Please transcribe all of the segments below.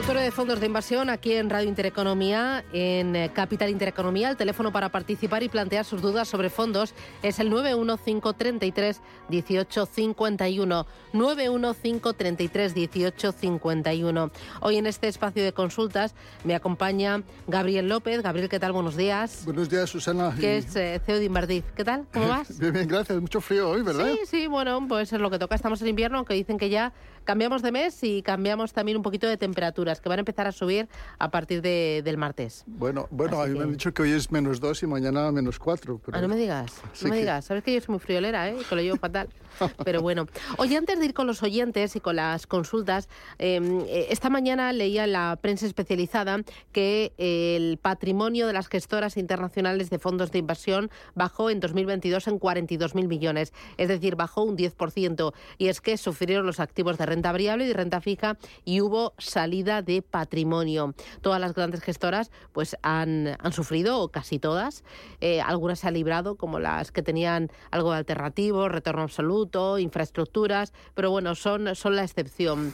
Consultorio de fondos de inversión aquí en Radio Intereconomía, en eh, Capital Intereconomía. El teléfono para participar y plantear sus dudas sobre fondos es el 91533 1851. 91533 1851. Hoy en este espacio de consultas me acompaña Gabriel López. Gabriel, ¿qué tal? Buenos días. Buenos días, Susana. Que es eh, CEO de Inverdiz. ¿Qué tal? ¿Cómo vas? Bien, bien, gracias. Mucho frío hoy, ¿verdad? Sí, sí, bueno, pues es lo que toca. Estamos en invierno, aunque dicen que ya cambiamos de mes y cambiamos también un poquito de temperaturas, que van a empezar a subir a partir de, del martes. Bueno, bueno, a mí me han dicho que hoy es menos 2 y mañana menos 4. Ah, no me digas, no me digas. Sabes que yo soy muy friolera, ¿eh? Que lo llevo fatal. Pero bueno. Oye, antes de ir con los oyentes y con las consultas, em, eh, esta mañana leía en la prensa especializada que el patrimonio de las gestoras internacionales de fondos de inversión bajó en 2022 en 42.000 millones, es decir, bajó un 10%. Y es que sufrieron los activos de renta variable y renta fija y hubo salida de patrimonio. Todas las grandes gestoras pues han, han sufrido, o casi todas. Eh, algunas se han librado, como las que tenían algo de alternativo, retorno absoluto, infraestructuras, pero bueno, son, son la excepción.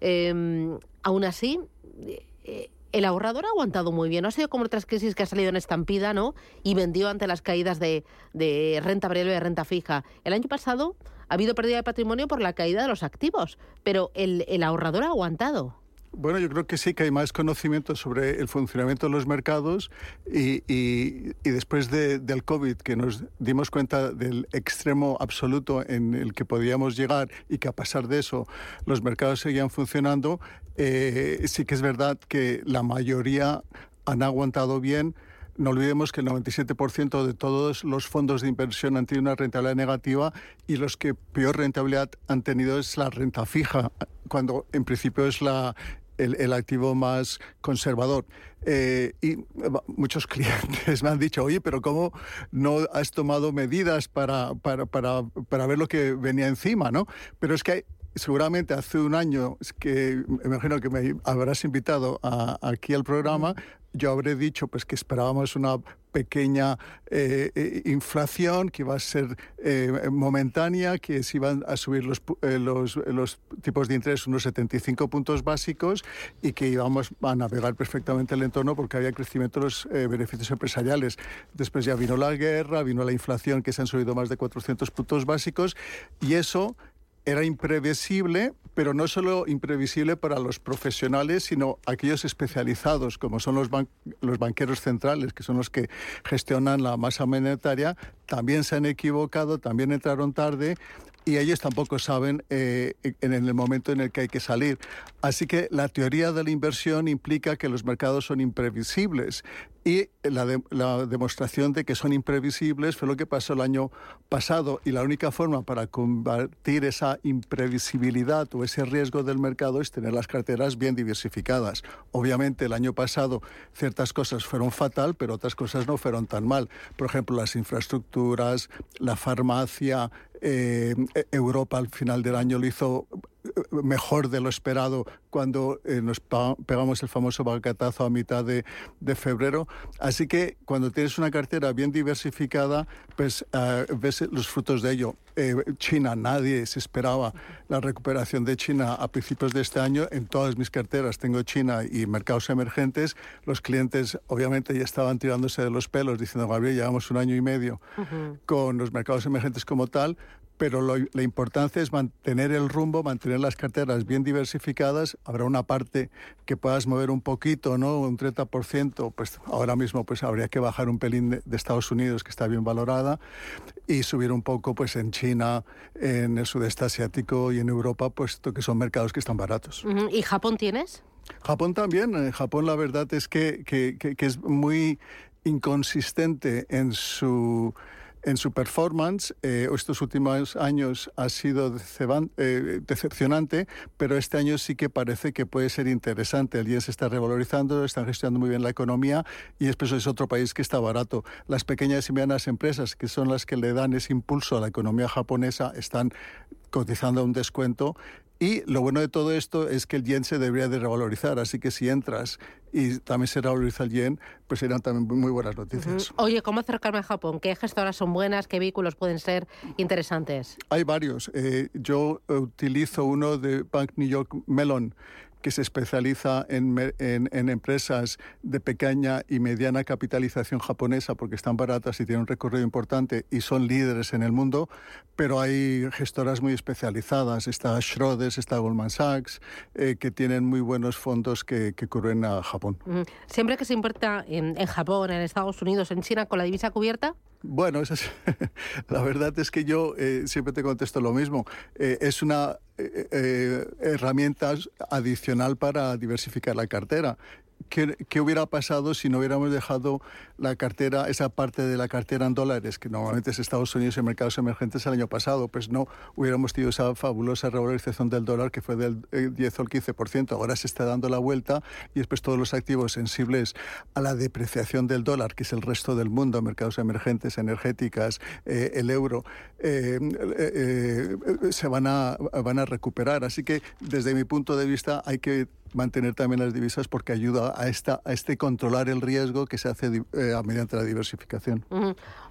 Em, aún así, eh, el ahorrador ha aguantado muy bien. No ha sido como otras crisis que ha salido en estampida, ¿no? Y vendió ante las caídas de, de renta variable y renta fija. El año pasado ha habido pérdida de patrimonio por la caída de los activos, pero el, el ahorrador ha aguantado. Bueno, yo creo que sí que hay más conocimiento sobre el funcionamiento de los mercados y, y, y después de, del COVID, que nos dimos cuenta del extremo absoluto en el que podíamos llegar y que a pesar de eso los mercados seguían funcionando, eh, sí que es verdad que la mayoría han aguantado bien. No olvidemos que el 97% de todos los fondos de inversión han tenido una rentabilidad negativa y los que peor rentabilidad han tenido es la renta fija, cuando en principio es la, el, el, activo más conservador. Eh, y muchos clientes me han dicho, oye, pero ¿cómo no has tomado medidas para, para, para, para ver lo que venía encima? ¿no? Pero es que seguramente hace un año que me imagino que me habrás invitado a, aquí al programa, yo habré dicho pues que esperábamos una pequeña eh, inflación que iba a ser eh, momentánea, que se iban a subir los, eh, los, los, tipos de interés unos 75 puntos básicos y que íbamos a navegar perfectamente el entorno porque había crecimiento de los beneficios empresariales. Después ya vino la guerra, vino la inflación que se han subido más de 400 puntos básicos y eso era imprevisible, pero no solo imprevisible para los profesionales, sino aquellos especializados, como son los, ban los banqueros centrales, que son los que gestionan la masa monetaria, también se han equivocado, también entraron tarde y ellos tampoco saben eh, en el momento en el que hay que salir. Así que la teoría de la inversión implica que los mercados son imprevisibles y la, de, la, demostración de que son imprevisibles fue lo que pasó el año pasado y la única forma para combatir esa imprevisibilidad o ese riesgo del mercado es tener las carteras bien diversificadas. Obviamente el año pasado ciertas cosas fueron fatal, pero otras cosas no fueron tan mal. Por ejemplo, las infraestructuras, la farmacia, eh, Europa al final del año lo hizo mejor de lo esperado cuando eh, nos pegamos el famoso bacatazo a mitad de, de, febrero. Así que cuando tienes una cartera bien diversificada, pues uh, ves los frutos de ello. Eh, China, nadie se esperaba la recuperación de China a principios de este año. En todas mis carteras tengo China y mercados emergentes. Los clientes obviamente ya estaban tirándose de los pelos diciendo, Gabriel, llevamos un año y medio uh -huh. con los mercados emergentes como tal, pero lo, la importancia es mantener el rumbo, mantener las carteras bien diversificadas. Habrá una parte que puedas mover un poquito, ¿no? Un 30%, pues ahora mismo pues habría que bajar un pelín de, de Estados Unidos, que está bien valorada, y subir un poco pues en China, en el sudeste asiático y en Europa, puesto que son mercados que están baratos. ¿Y Japón tienes? Japón también. En Japón la verdad es que, que- que- que es muy inconsistente en su en su performance. Eh, estos últimos años ha sido eh, decepcionante, pero este año sí que parece que puede ser interesante. El yen se está revalorizando, están gestionando muy bien la economía y es otro país que está barato. Las pequeñas y medianas empresas, que son las que le dan ese impulso a la economía japonesa, están cotizando a un descuento y lo bueno de todo esto es que el yen se debería de revalorizar, así que si entras y también se revaloriza el yen, pues serían también muy buenas noticias. Oye, ¿cómo acercarme a Japón? ¿Qué gestoras son buenas? ¿Qué vehículos pueden ser interesantes? Hay varios. Eh, yo utilizo uno de Bank New York Mellon que se especializa en, en- en empresas de pequeña y mediana capitalización japonesa porque están baratas y tienen un recorrido importante y son líderes en el mundo, pero hay gestoras muy especializadas. Está Schroders, está Goldman Sachs, eh, que tienen muy buenos fondos que, que a Japón. Siempre que se en, en Japón, en Estados Unidos, en China, con la divisa cubierta, Bueno, es- la verdad es que yo eh, siempre te contesto lo mismo. Eh, es una eh, eh, herramienta adicional para diversificar la cartera. ¿Qué, qué hubiera pasado si no hubiéramos dejado la cartera, esa parte de la cartera en dólares, que normalmente es Estados Unidos y mercados emergentes el año pasado? Pues no hubiéramos tenido esa fabulosa revalorización del dólar que fue del eh, 10 o el 15%. Ahora se está dando la vuelta y después todos los activos sensibles a la depreciación del dólar, que es el resto del mundo, mercados emergentes, energéticas, eh, el euro, eh, eh, eh, se van a, van a recuperar. Así que desde mi punto de vista hay que mantener también las divisas porque ayuda a, esta, a este controlar el riesgo que se hace eh, mediante la diversificación.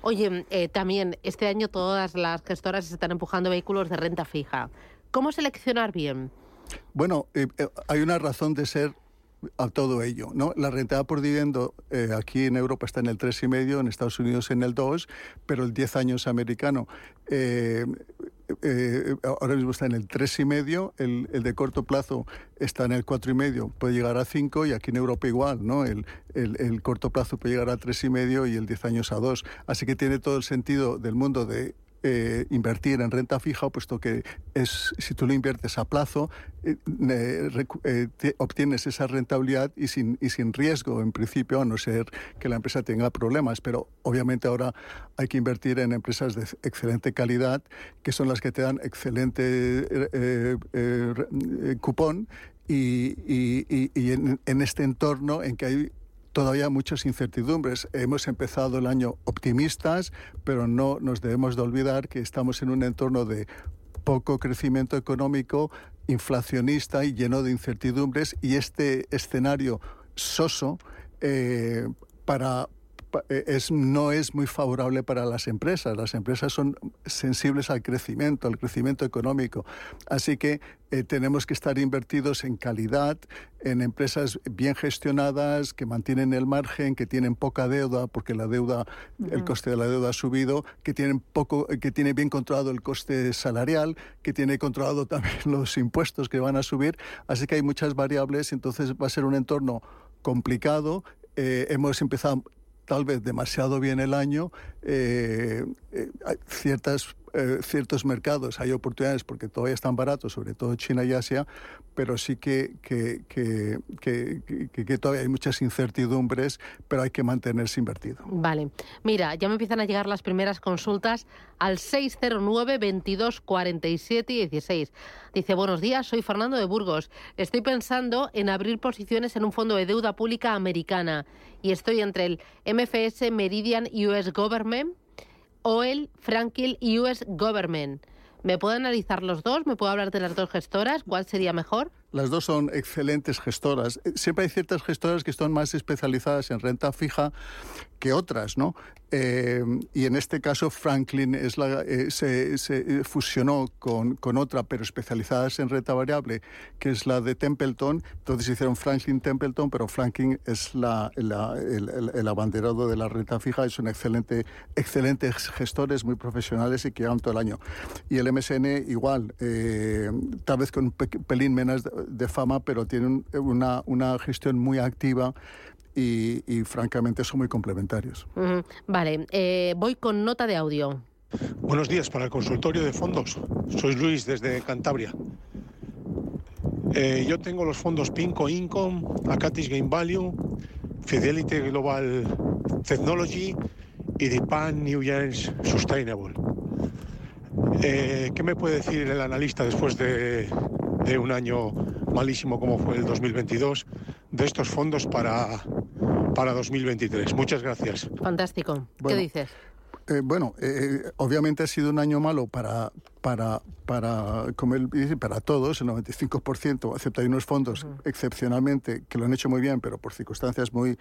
Oye, eh, también este año todas las gestoras están empujando vehículos de renta fija. ¿Cómo seleccionar bien? Bueno, eh, eh, hay una razón de ser a todo ello, ¿no? La rentabilidad por dividendo eh, aquí en Europa está en el 3,5, en Estados Unidos en el 2, pero el 10 años americano eh, eh, ahora mismo está en el 3,5, el, el de corto plazo está en el 4,5, puede llegar a 5 y aquí en Europa igual, ¿no? El, el, el corto plazo puede llegar a 3,5 y el 10 años a 2. Así que tiene todo el sentido del mundo de eh, invertir en renta fija, puesto que es si tú lo inviertes a plazo, eh, eh, obtienes esa rentabilidad y sin, y sin riesgo, en principio, a no ser que la empresa tenga problemas. Pero obviamente ahora hay que invertir en empresas de excelente calidad, que son las que te dan excelente cupón y, y- en este entorno en que hay todavía muchas incertidumbres. Hemos empezado el año optimistas, pero no nos debemos de olvidar que estamos en un entorno de poco crecimiento económico, inflacionista y lleno de incertidumbres y este escenario soso eh, para pa- es, no es muy favorable para las empresas. Las empresas son sensibles al crecimiento, al crecimiento económico. Así que eh, tenemos que estar invertidos en calidad, en empresas bien gestionadas, que mantienen el margen, que tienen poca deuda, porque la deuda, el coste de la deuda ha subido, que tienen poco, que tiene bien controlado el coste salarial, que tiene controlado también los impuestos que van a subir. Así que hay muchas variables, entonces va a ser un entorno complicado. Eh, hemos empezado tal vez demasiado bien el año. eh, eh, ciertas, eh, ciertos mercados hay oportunidades porque todavía están baratos, sobre todo China y Asia, pero sí que, que, que, que- todavía hay muchas incertidumbres, pero hay que mantenerse invertido. Vale. Mira, ya me empiezan a llegar las primeras consultas al 609 22 47 16. Dice, buenos días, soy Fernando de Burgos. Estoy pensando en abrir posiciones en un fondo de deuda pública americana y estoy entre el MFS Meridian US Government o el Franklin US Government. ¿Me puedo analizar los dos? ¿Me puedo hablar de las dos gestoras? ¿Cuál sería mejor? Las dos son excelentes gestoras. Eh, siempre hay ciertas gestoras que están más especializadas en renta fija que otras, ¿no? Eh, y en este caso Franklin es la, eh, se, se, fusionó con, con, otra, pero especializadas en renta variable, que es la de Templeton. Entonces hicieron Franklin Templeton, pero Franklin es la, la, el, el, abanderado de la renta fija. Es un excelente, excelentes gestores, muy profesionales y que llevan todo el año. Y el MSN igual, eh, tal vez con un pelín menos de, fama, pero tiene una, una gestión muy activa y, y, francamente son muy complementarios. Uh -huh. Vale, eh, voy con nota de audio. Buenos días para el consultorio de fondos. Soy Luis desde Cantabria. Eh, yo tengo los fondos Pinco Income, Acatis Game Value, Fidelity Global Technology y Dipan New Year's Sustainable. Eh, ¿Qué me puede decir el analista después de, de un año malísimo como fue el 2022 de estos fondos para, para 2023. Muchas gracias. Fantástico. Bueno, ¿Qué dices? Eh, bueno, eh, obviamente ha sido un año malo para, para, para, como él dice, para todos, el 95%, excepto hay unos fondos uh -huh. excepcionalmente que lo han hecho muy bien, pero por circunstancias muy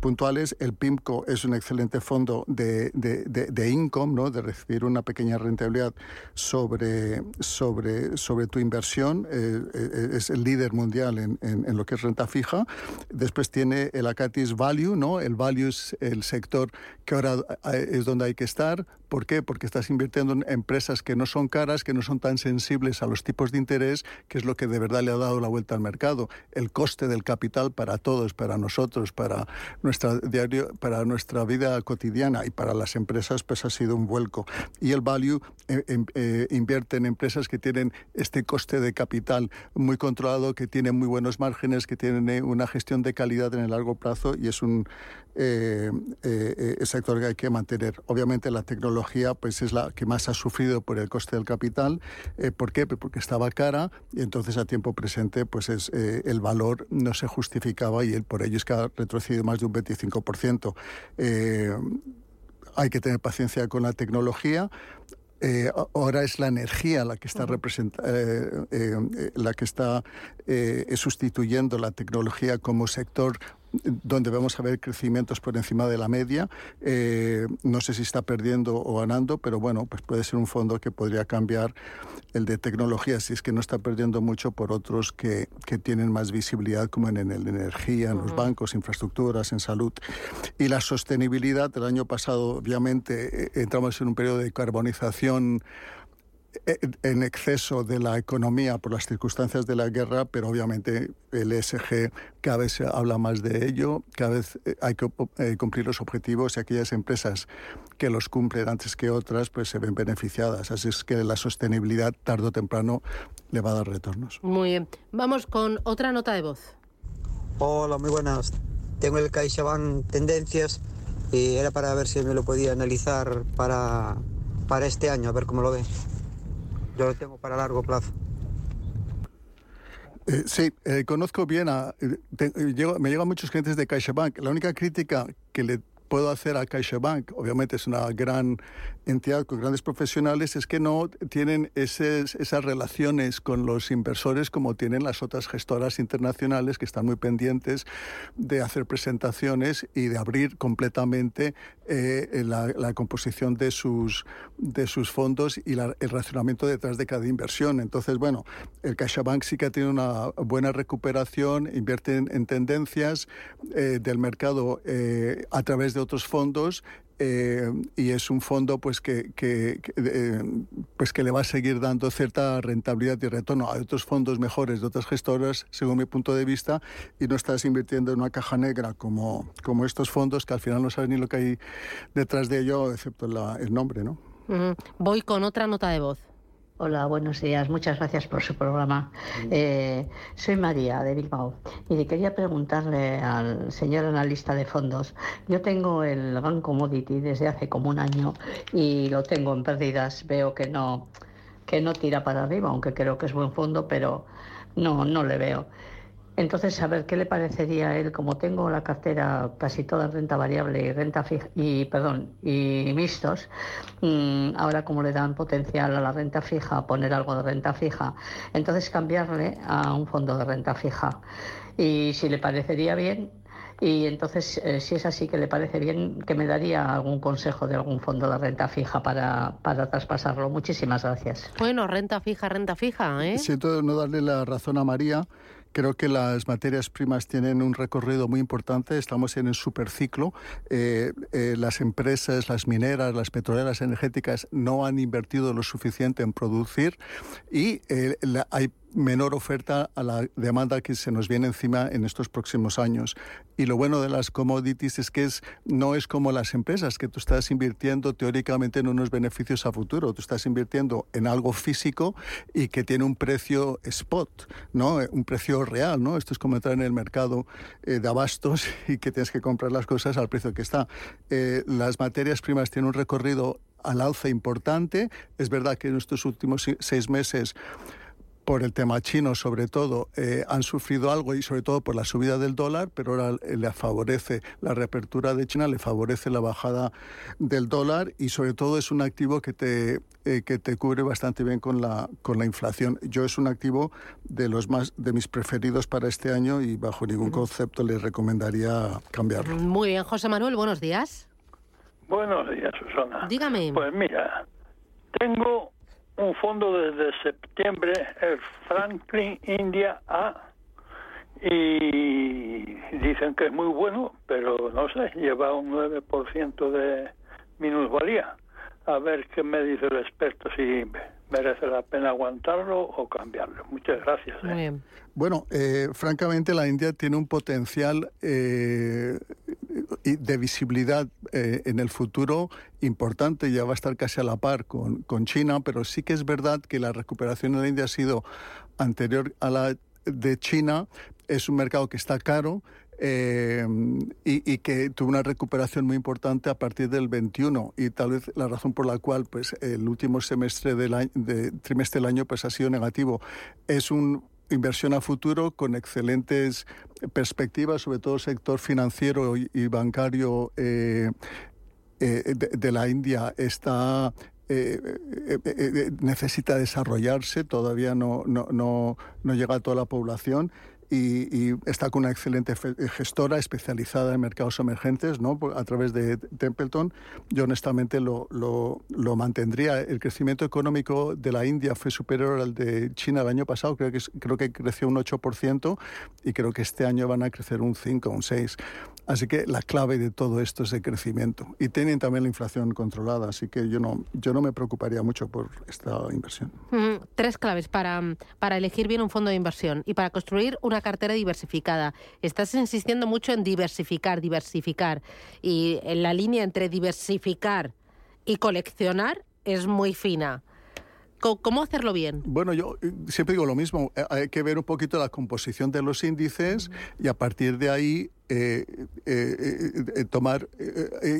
puntuales. El PIMCO es un excelente fondo de, de, de, de income, ¿no? de recibir una pequeña rentabilidad sobre, sobre, sobre tu inversión. Eh, es el líder mundial en, en, en, lo que es renta fija. Después tiene el Acatis Value, ¿no? El Value es el sector que ahora es donde hay que estar. ¿Por qué? Porque estás invirtiendo en empresas que no son caras, que no son tan sensibles a los tipos de interés, que es lo que de verdad le ha dado la vuelta al mercado. El coste del capital para todos, para nosotros, para nuestra diario, para nuestra vida cotidiana y para las empresas, pues ha sido un vuelco. Y el value eh, eh, invierte en empresas que tienen este coste de capital muy controlado, que tienen muy buenos márgenes, que tienen eh, una gestión de calidad en el largo plazo y es un sector que hay que mantener. Obviamente la tecnología pues es la que más ha sufrido por el coste del capital. Eh, ¿Por qué? Porque estaba cara y entonces a tiempo presente pues es, eh, el valor no se justificaba y el, por ello es que ha retrocedido más de un 25%. Eh, hay que tener paciencia con la tecnología. Eh, ahora es la energía la que está, eh, eh, la que está sustituyendo la tecnología como sector donde vamos a ver crecimientos por encima de la media. Eh, no sé si está perdiendo o ganando, pero bueno, pues puede ser un fondo que podría cambiar el de tecnología, si es que no está perdiendo mucho por otros que, que tienen más visibilidad, como en, en el energía, en uh -huh. los bancos, infraestructuras, en salud. Y la sostenibilidad, el año pasado, obviamente, entramos en un periodo de carbonización en exceso de la economía por las circunstancias de la guerra, pero obviamente el ESG cada vez se habla más de ello, cada vez hay que cumplir los objetivos y aquellas empresas que los cumplen antes que otras pues se ven beneficiadas. Así es que la sostenibilidad tarde o temprano le va a dar retornos. Muy bien. Vamos con otra nota de voz. Hola, muy buenas. Tengo el CaixaBank Tendencias y era para ver si me lo podía analizar para, para este año, a ver cómo lo ve. Yo lo tengo para largo plazo. Eh, sí, eh, conozco bien a. Te, llego, me llegan muchos clientes de CaixaBank. La única crítica que le puedo hacer a CaixaBank, obviamente es una gran entidad con grandes profesionales, es que no tienen esas, esas relaciones con los inversores como tienen las otras gestoras internacionales que están muy pendientes de hacer presentaciones y de abrir completamente eh, la, la, composición de sus, de sus fondos y la, el racionamiento detrás de cada inversión. Entonces, bueno, el CaixaBank sí que tenido una buena recuperación, invierte en, en tendencias eh, del mercado eh, a través de otros fondos eh, y es un fondo pues que, que, que eh, pues que le va a seguir dando cierta rentabilidad y retorno. Hay otros fondos mejores de otras gestoras, según mi punto de vista, y no estás invirtiendo en una caja negra como, como estos fondos que al final no sabes ni lo que hay detrás de ello, excepto la, el nombre, ¿no? Voy con otra nota de voz. Hola, buenos días. Muchas gracias por su programa. Eh, soy María de Bilbao y quería preguntarle al señor analista de fondos. Yo tengo el Bank Commodity desde hace como un año y lo tengo en pérdidas. Veo que no, que no tira para arriba, aunque creo que es buen fondo, pero no, no le veo. Entonces, a ver, ¿qué le parecería a él? Como tengo la cartera casi toda renta variable y renta fija, y perdón, y mixtos, mm, ahora como le dan potencial a la renta fija, poner algo de renta fija, entonces cambiarle a un fondo de renta fija. Y si le parecería bien, y entonces, eh, si es así que le parece bien, que me daría algún consejo de algún fondo de renta fija para, para traspasarlo. Muchísimas gracias. Bueno, renta fija, renta fija, ¿eh? Siento no darle la razón a María. Creo que las materias primas tienen un recorrido muy importante. Estamos en el superciclo. Eh, eh, las empresas, las mineras, las petroleras energéticas no han invertido lo suficiente en producir y eh, hay menor oferta a la demanda que se nos viene encima en estos próximos años. Y lo bueno de las commodities es que es, no es como las empresas, que tú estás invirtiendo teóricamente en unos beneficios a futuro, tú estás invirtiendo en algo físico y que tiene un precio spot, ¿no? un precio real. ¿no? Esto es como entrar en el mercado eh, de abastos y que tienes que comprar las cosas al precio que está. Eh, las materias primas tienen un recorrido al alza importante. Es verdad que en estos últimos seis meses por el tema chino sobre todo, eh, han sufrido algo y sobre todo por la subida del dólar, pero ahora le favorece la reapertura de China, le favorece la bajada del dólar y sobre todo es un activo que te, eh, que te cubre bastante bien con la, con la inflación. Yo es un activo de los más de mis preferidos para este año y bajo ningún concepto le recomendaría cambiarlo. Muy bien, José Manuel, buenos días. Buenos días, Susana. Dígame. Pues mira, tengo un fondo desde septiembre, el Franklin India A, y dicen que es muy bueno, pero no sé, lleva un 9% de minusvalía. A ver qué me dice el experto, si merece la pena aguantarlo o cambiarlo. Muchas gracias. ¿eh? Bueno, eh, francamente la India tiene un potencial eh, de visibilidad eh, en el futuro importante, ya va a estar casi a la par con, con China, pero sí que es verdad que la recuperación en la India ha sido anterior a la de China, es un mercado que está caro, eh, y, que tuvo una recuperación muy importante a partir del 21 y tal vez la razón por la cual pues el último semestre del año, de, trimestre del año pues ha sido negativo. Es un inversión a futuro con excelentes perspectivas, sobre todo el sector financiero y, bancario eh, eh, de, la India está eh, necesita desarrollarse, todavía no, no, no, no, llega a toda la población y, está con una excelente gestora especializada en mercados emergentes ¿no? a través de Templeton. Yo honestamente lo, lo, lo, mantendría. El crecimiento económico de la India fue superior al de China el año pasado, creo que, creo que creció un 8% y creo que este año van a crecer un 5, un 6. Así que la clave de todo esto es el crecimiento. Y tienen también la inflación controlada, así que yo no, yo no me preocuparía mucho por esta inversión. tres claves para, para elegir bien un fondo de inversión y para construir una cartera diversificada. Estás insistiendo mucho en diversificar, diversificar. Y en la línea entre diversificar y coleccionar es muy fina. ¿Cómo hacerlo bien? Bueno, yo eh, siempre digo lo mismo. Eh, hay que ver un poquito la composición de los índices y a partir de ahí eh, eh, eh, tomar,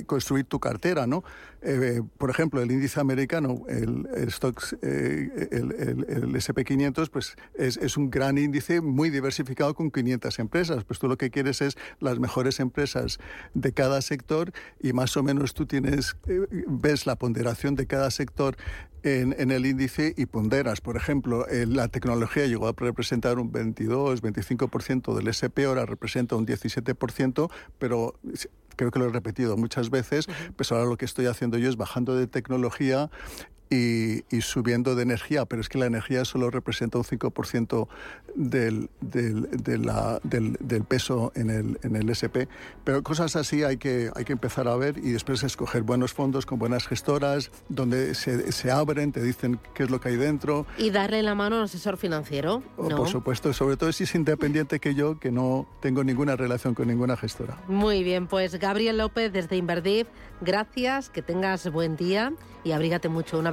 construir tu cartera, ¿no? por ejemplo, el índice americano, el, stocks, el, el, SP500, pues es, es, un gran índice muy diversificado con 500 empresas. Pues tú lo que quieres es las mejores empresas de cada sector y más o menos tú tienes, ves la ponderación de cada sector en, en, el índice y ponderas. Por ejemplo, la tecnología llegó a representar un 22, 25% del SP, ahora representa un 17% pero creo que lo he repetido muchas veces, pues ahora lo que estoy haciendo yo es bajando de tecnología y, subiendo de energía, pero es que la energía solo representa un 5% del, del, de la, del, del, peso en el, en el SP. Pero cosas así hay que, hay que empezar a ver y después escoger buenos fondos con buenas gestoras, donde se, se abren, te dicen qué es lo que hay dentro. Y darle la mano al asesor financiero. Oh, por supuesto, sobre todo si es independiente que yo, que no tengo ninguna relación con ninguna gestora. Muy bien, pues Gabriel López desde Inverdiv, gracias, que tengas buen día y abrígate mucho. Un